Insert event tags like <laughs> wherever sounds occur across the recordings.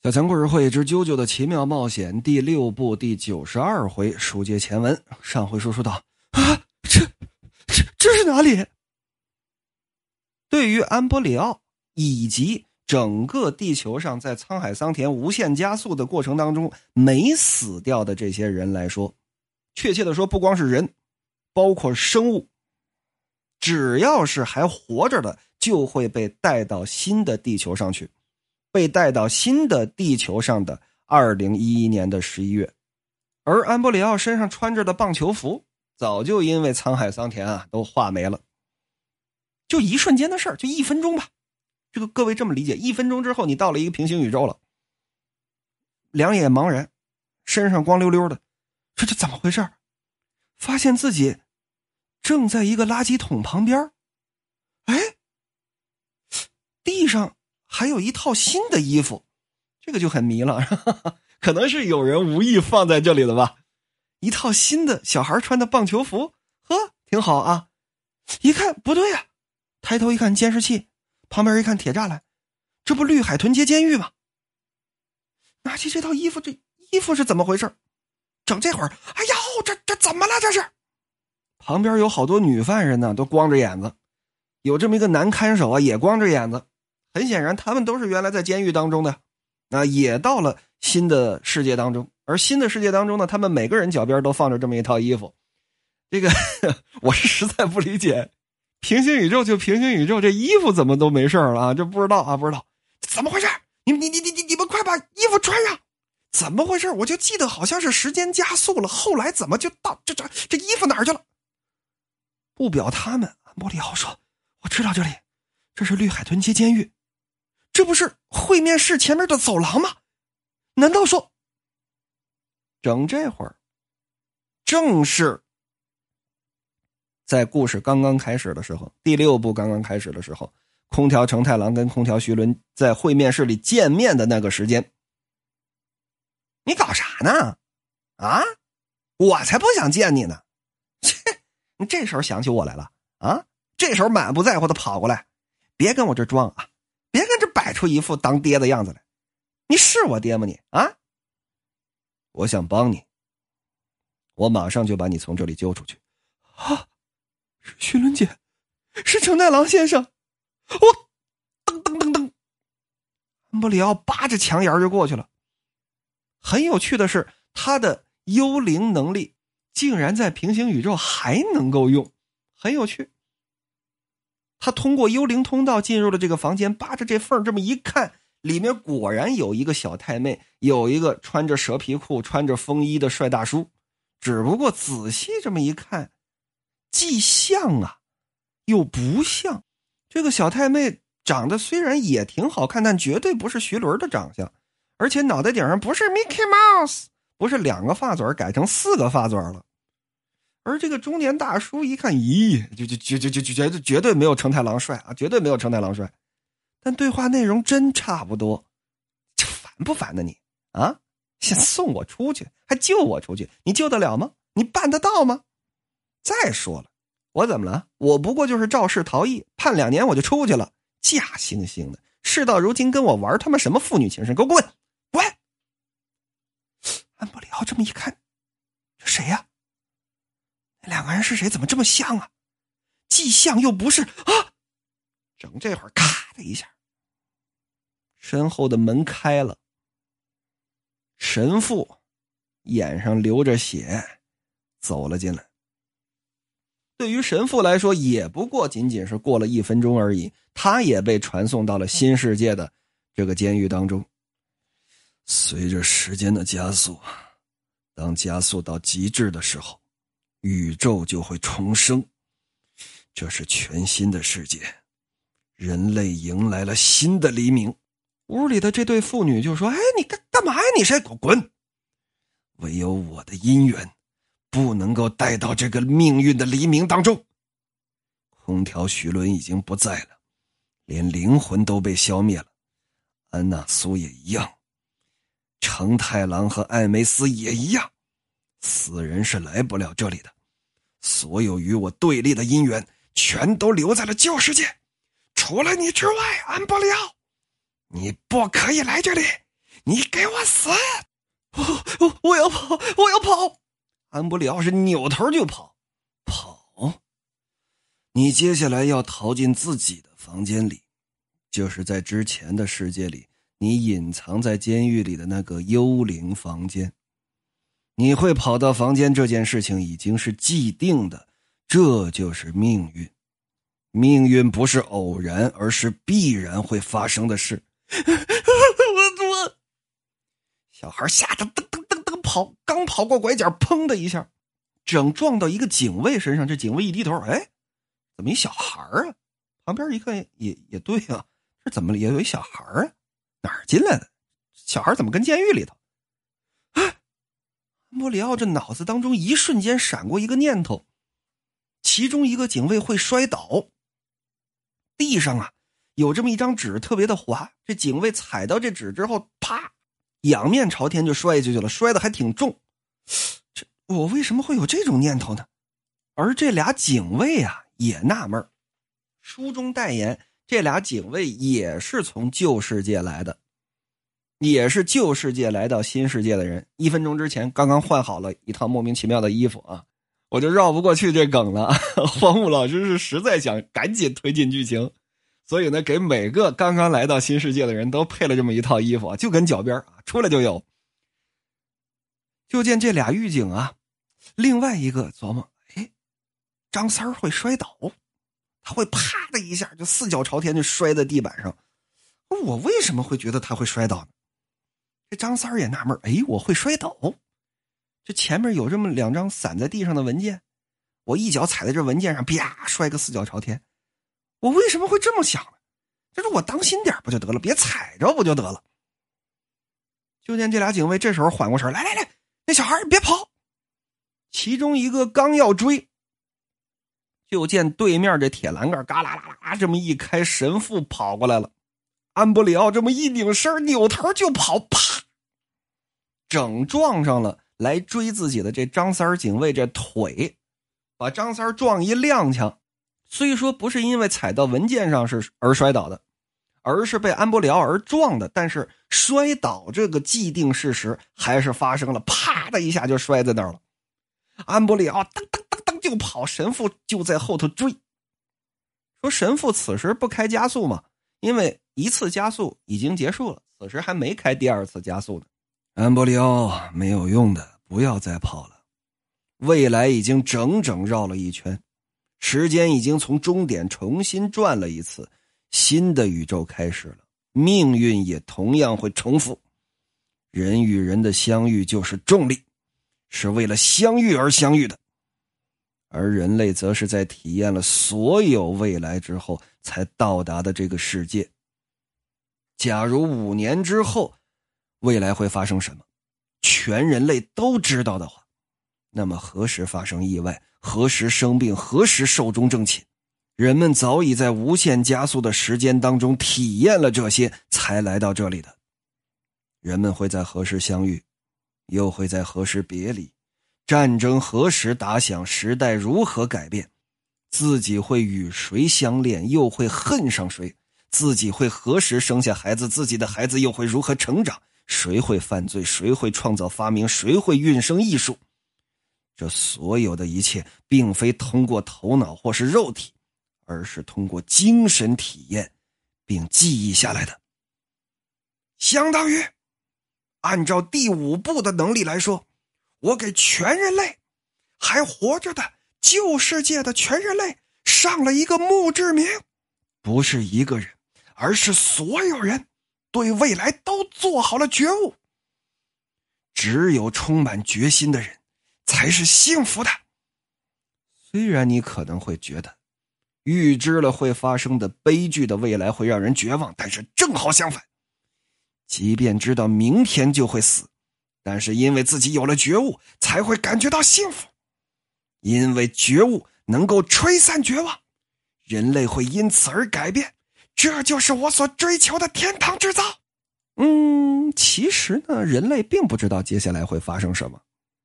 小强故事会之《啾啾的奇妙冒险》第六部第九十二回，书接前文。上回说说道：“啊，这、这、这是哪里？”对于安波里奥以及整个地球上在沧海桑田无限加速的过程当中没死掉的这些人来说，确切的说，不光是人，包括生物，只要是还活着的，就会被带到新的地球上去。被带到新的地球上的二零一一年的十一月，而安波里奥身上穿着的棒球服早就因为沧海桑田啊都化没了，就一瞬间的事儿，就一分钟吧。这个各位这么理解，一分钟之后你到了一个平行宇宙了，两眼茫然，身上光溜溜的，这这怎么回事？发现自己正在一个垃圾桶旁边，哎，地上。还有一套新的衣服，这个就很迷了，<laughs> 可能是有人无意放在这里的吧。一套新的小孩穿的棒球服，呵，挺好啊。一看不对呀，抬头一看监视器，旁边一看铁栅栏，这不绿海豚街监狱吗？拿起这套衣服，这衣服是怎么回事？整这会儿，哎呀，这这怎么了？这是旁边有好多女犯人呢，都光着眼子，有这么一个男看守啊，也光着眼子。很显然，他们都是原来在监狱当中的，啊，也到了新的世界当中。而新的世界当中呢，他们每个人脚边都放着这么一套衣服。这个 <laughs> 我是实在不理解，平行宇宙就平行宇宙，这衣服怎么都没事了啊？这不知道啊，不知道怎么回事？你你你你你你们快把衣服穿上！怎么回事？我就记得好像是时间加速了，后来怎么就到这这这衣服哪儿去了？不表他们，莫里奥说：“我知道这里，这是绿海豚街监狱。”这不是会面室前面的走廊吗？难道说，整这会儿，正是在故事刚刚开始的时候，第六部刚刚开始的时候，空调成太郎跟空调徐伦在会面室里见面的那个时间。你搞啥呢？啊，我才不想见你呢！切，你这时候想起我来了啊？这时候满不在乎的跑过来，别跟我这装啊！别跟这摆出一副当爹的样子来，你是我爹吗？你啊！我想帮你，我马上就把你从这里揪出去。啊，徐伦姐，是成太郎先生。我噔噔噔噔，安布里奥扒着墙沿就过去了。很有趣的是，他的幽灵能力竟然在平行宇宙还能够用，很有趣。他通过幽灵通道进入了这个房间，扒着这缝这么一看，里面果然有一个小太妹，有一个穿着蛇皮裤、穿着风衣的帅大叔。只不过仔细这么一看，既像啊，又不像。这个小太妹长得虽然也挺好看，但绝对不是徐伦的长相，而且脑袋顶上不是 Mickey Mouse，不是两个发嘴改成四个发嘴了。而这个中年大叔一看，咦，就就就就就就绝对绝对没有成太郎帅啊，绝对没有成太郎帅。但对话内容真差不多，这烦不烦呢你啊？先送我出去，还救我出去，你救得了吗？你办得到吗？再说了，我怎么了？我不过就是肇事逃逸，判两年我就出去了，假惺惺的。事到如今跟我玩他妈什么父女情深？给我滚滚！安布里奥这么一看，这谁呀？两个人是谁？怎么这么像啊？既像又不是啊！整这会儿，咔的一下，身后的门开了，神父眼上流着血走了进来。对于神父来说，也不过仅仅是过了一分钟而已，他也被传送到了新世界的这个监狱当中。随着时间的加速，当加速到极致的时候。宇宙就会重生，这是全新的世界，人类迎来了新的黎明。屋里的这对父女就说：“哎，你干干嘛呀？你谁滚滚！唯有我的姻缘，不能够带到这个命运的黎明当中。空调徐伦已经不在了，连灵魂都被消灭了。安娜苏也一样，成太郎和艾梅斯也一样。”死人是来不了这里的，所有与我对立的姻缘全都留在了旧世界，除了你之外，安布里奥，你不可以来这里，你给我死！我我我要跑，我要跑！安布里奥是扭头就跑，跑！你接下来要逃进自己的房间里，就是在之前的世界里，你隐藏在监狱里的那个幽灵房间。你会跑到房间这件事情已经是既定的，这就是命运。命运不是偶然，而是必然会发生的事。我我，小孩吓得噔噔噔噔跑，刚跑过拐角，砰的一下，正撞到一个警卫身上。这警卫一低头，哎，怎么一小孩啊？旁边一看也也对啊，这怎么也有一小孩啊？哪儿进来的？小孩怎么跟监狱里头？莫里奥这脑子当中一瞬间闪过一个念头，其中一个警卫会摔倒。地上啊，有这么一张纸，特别的滑。这警卫踩到这纸之后，啪，仰面朝天就摔下去了，摔的还挺重。这我为什么会有这种念头呢？而这俩警卫啊，也纳闷书中代言，这俩警卫也是从旧世界来的，也是旧世界来到新世界的人。一分钟之前刚刚换好了一套莫名其妙的衣服啊。我就绕不过去这梗了。<laughs> 黄木老师是实在想赶紧推进剧情，所以呢，给每个刚刚来到新世界的人都配了这么一套衣服，就跟脚边啊，出来就有。就见这俩狱警啊，另外一个琢磨：哎，张三会摔倒，他会啪的一下就四脚朝天就摔在地板上。我为什么会觉得他会摔倒呢？这张三儿也纳闷：哎，我会摔倒。这前面有这么两张散在地上的文件，我一脚踩在这文件上，啪，摔个四脚朝天。我为什么会这么想呢？这是我当心点不就得了，别踩着不就得了。就见这俩警卫这时候缓过神来，来来，那小孩别跑。其中一个刚要追，就见对面这铁栏杆嘎啦啦啦这么一开，神父跑过来了。安布里奥这么一拧身，扭头就跑，啪，整撞上了。来追自己的这张三儿警卫这腿，把张三撞一踉跄。虽说不是因为踩到文件上是而摔倒的，而是被安博里奥而撞的，但是摔倒这个既定事实还是发生了。啪的一下就摔在那儿了。安博里奥噔噔噔噔就跑，神父就在后头追。说神父此时不开加速嘛，因为一次加速已经结束了，此时还没开第二次加速呢。安博里奥没有用的，不要再跑了。未来已经整整绕了一圈，时间已经从终点重新转了一次，新的宇宙开始了，命运也同样会重复。人与人的相遇就是重力，是为了相遇而相遇的，而人类则是在体验了所有未来之后才到达的这个世界。假如五年之后。未来会发生什么？全人类都知道的话，那么何时发生意外？何时生病？何时寿终正寝？人们早已在无限加速的时间当中体验了这些，才来到这里的。人们会在何时相遇？又会在何时别离？战争何时打响？时代如何改变？自己会与谁相恋？又会恨上谁？自己会何时生下孩子？自己的孩子又会如何成长？谁会犯罪？谁会创造发明？谁会运生艺术？这所有的一切，并非通过头脑或是肉体，而是通过精神体验，并记忆下来的。相当于，按照第五步的能力来说，我给全人类还活着的旧世界的全人类上了一个墓志铭，不是一个人，而是所有人。对未来都做好了觉悟。只有充满决心的人，才是幸福的。虽然你可能会觉得，预知了会发生的悲剧的未来会让人绝望，但是正好相反。即便知道明天就会死，但是因为自己有了觉悟，才会感觉到幸福。因为觉悟能够吹散绝望，人类会因此而改变。这就是我所追求的天堂制造。嗯，其实呢，人类并不知道接下来会发生什么。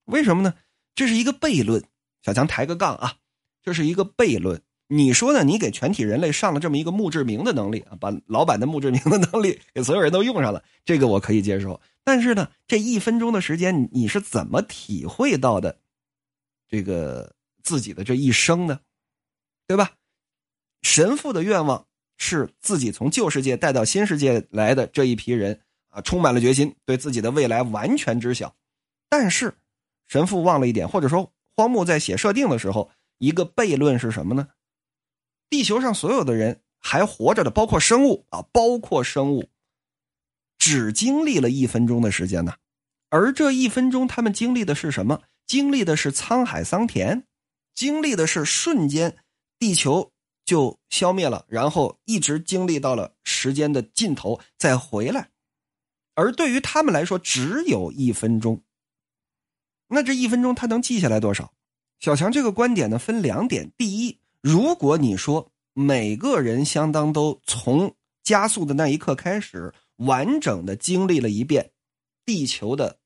为什么呢？这是一个悖论。小强抬个杠啊，这是一个悖论。你说呢？你给全体人类上了这么一个墓志铭的能力啊，把老板的墓志铭的能力给所有人都用上了，这个我可以接受。但是呢，这一分钟的时间，你是怎么体会到的？这个自己的这一生呢？对吧？神父的愿望是自己从旧世界带到新世界来的这一批人啊，充满了决心，对自己的未来完全知晓。但是神父忘了一点，或者说荒木在写设定的时候，一个悖论是什么呢？地球上所有的人还活着的，包括生物啊，包括生物，只经历了一分钟的时间呢。而这一分钟，他们经历的是什么？经历的是沧海桑田，经历的是瞬间，地球就消灭了，然后一直经历到了时间的尽头再回来。而对于他们来说，只有一分钟。那这一分钟他能记下来多少？小强这个观点呢，分两点：第一。如果你说每个人相当都从加速的那一刻开始，完整的经历了一遍地球的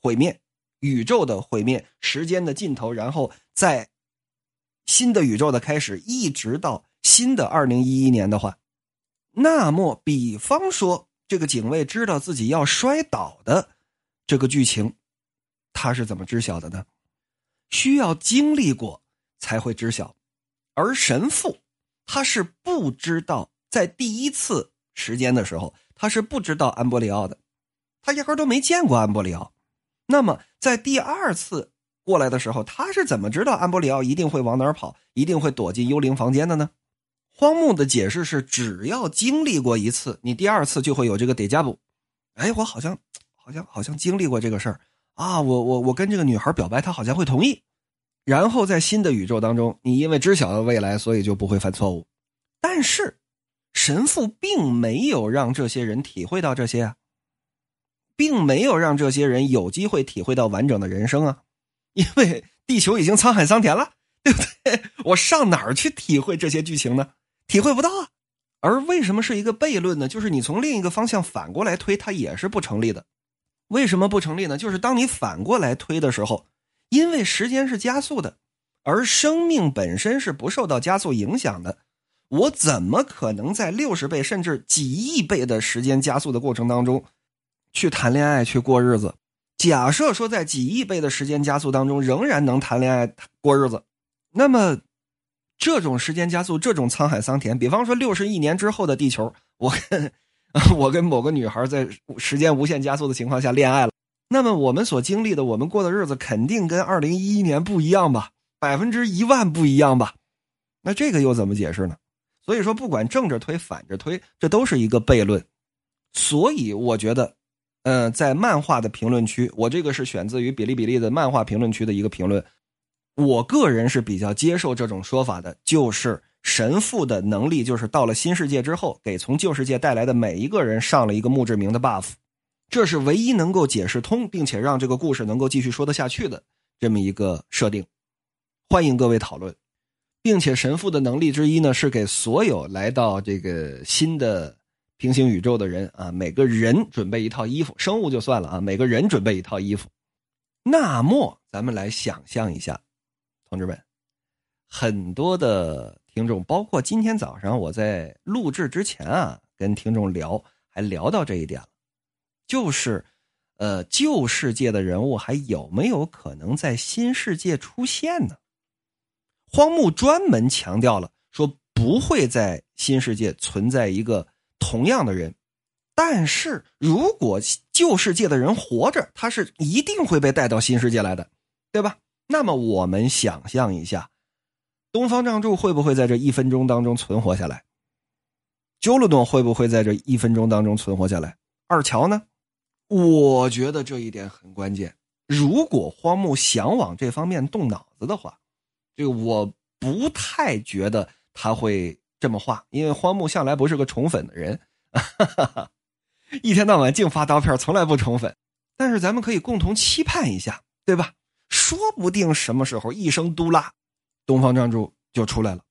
毁灭、宇宙的毁灭、时间的尽头，然后再新的宇宙的开始，一直到新的二零一一年的话，那么，比方说这个警卫知道自己要摔倒的这个剧情，他是怎么知晓的呢？需要经历过才会知晓。而神父，他是不知道在第一次时间的时候，他是不知道安波里奥的，他压根都没见过安波里奥。那么在第二次过来的时候，他是怎么知道安波里奥一定会往哪儿跑，一定会躲进幽灵房间的呢？荒木的解释是：只要经历过一次，你第二次就会有这个得加补。哎，我好像，好像，好像经历过这个事儿啊！我我我跟这个女孩表白，她好像会同意。然后在新的宇宙当中，你因为知晓了未来，所以就不会犯错误。但是，神父并没有让这些人体会到这些啊，并没有让这些人有机会体会到完整的人生啊，因为地球已经沧海桑田了，对不对？我上哪儿去体会这些剧情呢？体会不到啊。而为什么是一个悖论呢？就是你从另一个方向反过来推，它也是不成立的。为什么不成立呢？就是当你反过来推的时候。因为时间是加速的，而生命本身是不受到加速影响的。我怎么可能在六十倍甚至几亿倍的时间加速的过程当中，去谈恋爱去过日子？假设说在几亿倍的时间加速当中仍然能谈恋爱过日子，那么这种时间加速，这种沧海桑田，比方说六十亿年之后的地球，我跟 <laughs> 我跟某个女孩在时间无限加速的情况下恋爱了。那么我们所经历的，我们过的日子肯定跟二零一一年不一样吧？百分之一万不一样吧？那这个又怎么解释呢？所以说，不管正着推、反着推，这都是一个悖论。所以我觉得，嗯，在漫画的评论区，我这个是选自于比利比利的漫画评论区的一个评论，我个人是比较接受这种说法的，就是神父的能力，就是到了新世界之后，给从旧世界带来的每一个人上了一个墓志铭的 buff。这是唯一能够解释通，并且让这个故事能够继续说得下去的这么一个设定。欢迎各位讨论，并且神父的能力之一呢，是给所有来到这个新的平行宇宙的人啊，每个人准备一套衣服，生物就算了啊，每个人准备一套衣服。那么，咱们来想象一下，同志们，很多的听众，包括今天早上我在录制之前啊，跟听众聊，还聊到这一点了。就是，呃，旧世界的人物还有没有可能在新世界出现呢？荒木专门强调了，说不会在新世界存在一个同样的人，但是如果旧世界的人活着，他是一定会被带到新世界来的，对吧？那么我们想象一下，东方仗助会不会在这一分钟当中存活下来？鸠鲁顿会不会在这一分钟当中存活下来？二乔呢？我觉得这一点很关键。如果荒木想往这方面动脑子的话，这个我不太觉得他会这么画，因为荒木向来不是个宠粉的人，<laughs> 一天到晚净发刀片，从来不宠粉。但是咱们可以共同期盼一下，对吧？说不定什么时候一声嘟啦，东方仗助就出来了。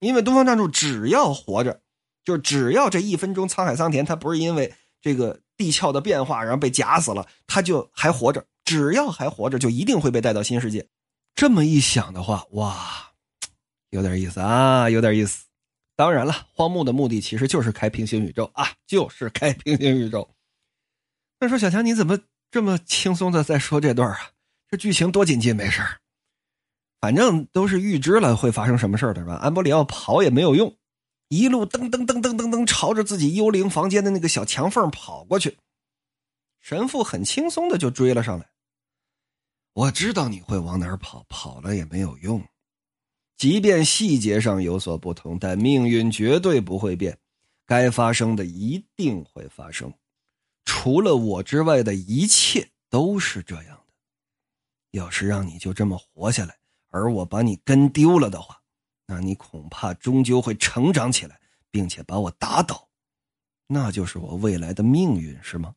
因为东方仗助只要活着，就只要这一分钟沧海桑田，他不是因为这个。地壳的变化，然后被夹死了，他就还活着。只要还活着，就一定会被带到新世界。这么一想的话，哇，有点意思啊，有点意思。当然了，荒木的目的其实就是开平行宇宙啊，就是开平行宇宙。那说小强，你怎么这么轻松的在说这段啊？这剧情多紧急，没事反正都是预知了会发生什么事的是吧？安波里奥跑也没有用，一路噔噔噔噔噔噔朝着自己幽灵房间的那个小墙缝跑过去。神父很轻松的就追了上来。我知道你会往哪儿跑，跑了也没有用。即便细节上有所不同，但命运绝对不会变，该发生的一定会发生。除了我之外的一切都是这样的。要是让你就这么活下来，而我把你跟丢了的话，那你恐怕终究会成长起来，并且把我打倒。那就是我未来的命运，是吗？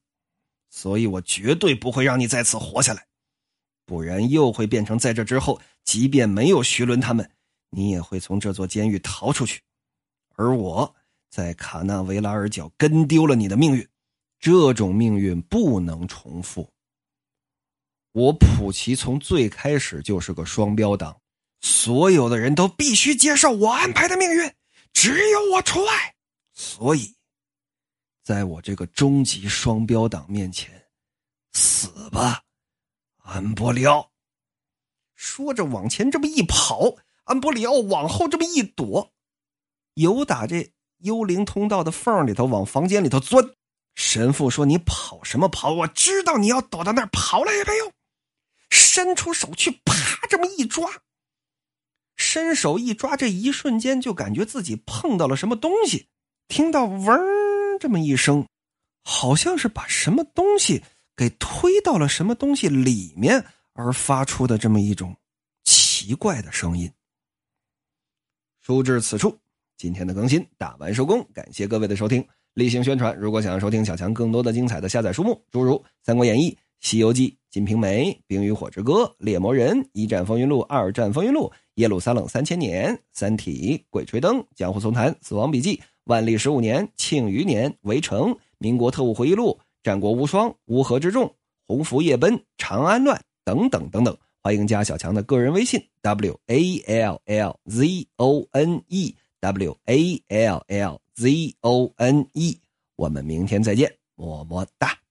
所以我绝对不会让你再次活下来，不然又会变成在这之后，即便没有徐伦他们。你也会从这座监狱逃出去，而我在卡纳维拉尔角跟丢了你的命运，这种命运不能重复。我普奇从最开始就是个双标党，所有的人都必须接受我安排的命运，只有我除外。所以，在我这个终极双标党面前，死吧，安波里奥！说着往前这么一跑。安波里奥往后这么一躲，由打这幽灵通道的缝里头往房间里头钻。神父说：“你跑什么跑？我知道你要躲到那儿，跑了也没用。”伸出手去，啪，这么一抓。伸手一抓，这一瞬间就感觉自己碰到了什么东西，听到“嗡”这么一声，好像是把什么东西给推到了什么东西里面而发出的这么一种奇怪的声音。书至此处，今天的更新打完收工，感谢各位的收听。例行宣传：如果想要收听小强更多的精彩的下载书目，诸如《三国演义》《西游记》《金瓶梅》《冰与火之歌》《猎魔人》《一战风云录》《二战风云录》《耶路撒冷三千年》《三体》《鬼吹灯》《江湖丛谈》《死亡笔记》《万历十五年》《庆余年》《围城》《民国特务回忆录》《战国无双》《乌合之众》《鸿福夜奔》《长安乱》等等等等。欢迎加小强的个人微信 w a l l z o n e w a l l z o n e，我们明天再见，么么哒。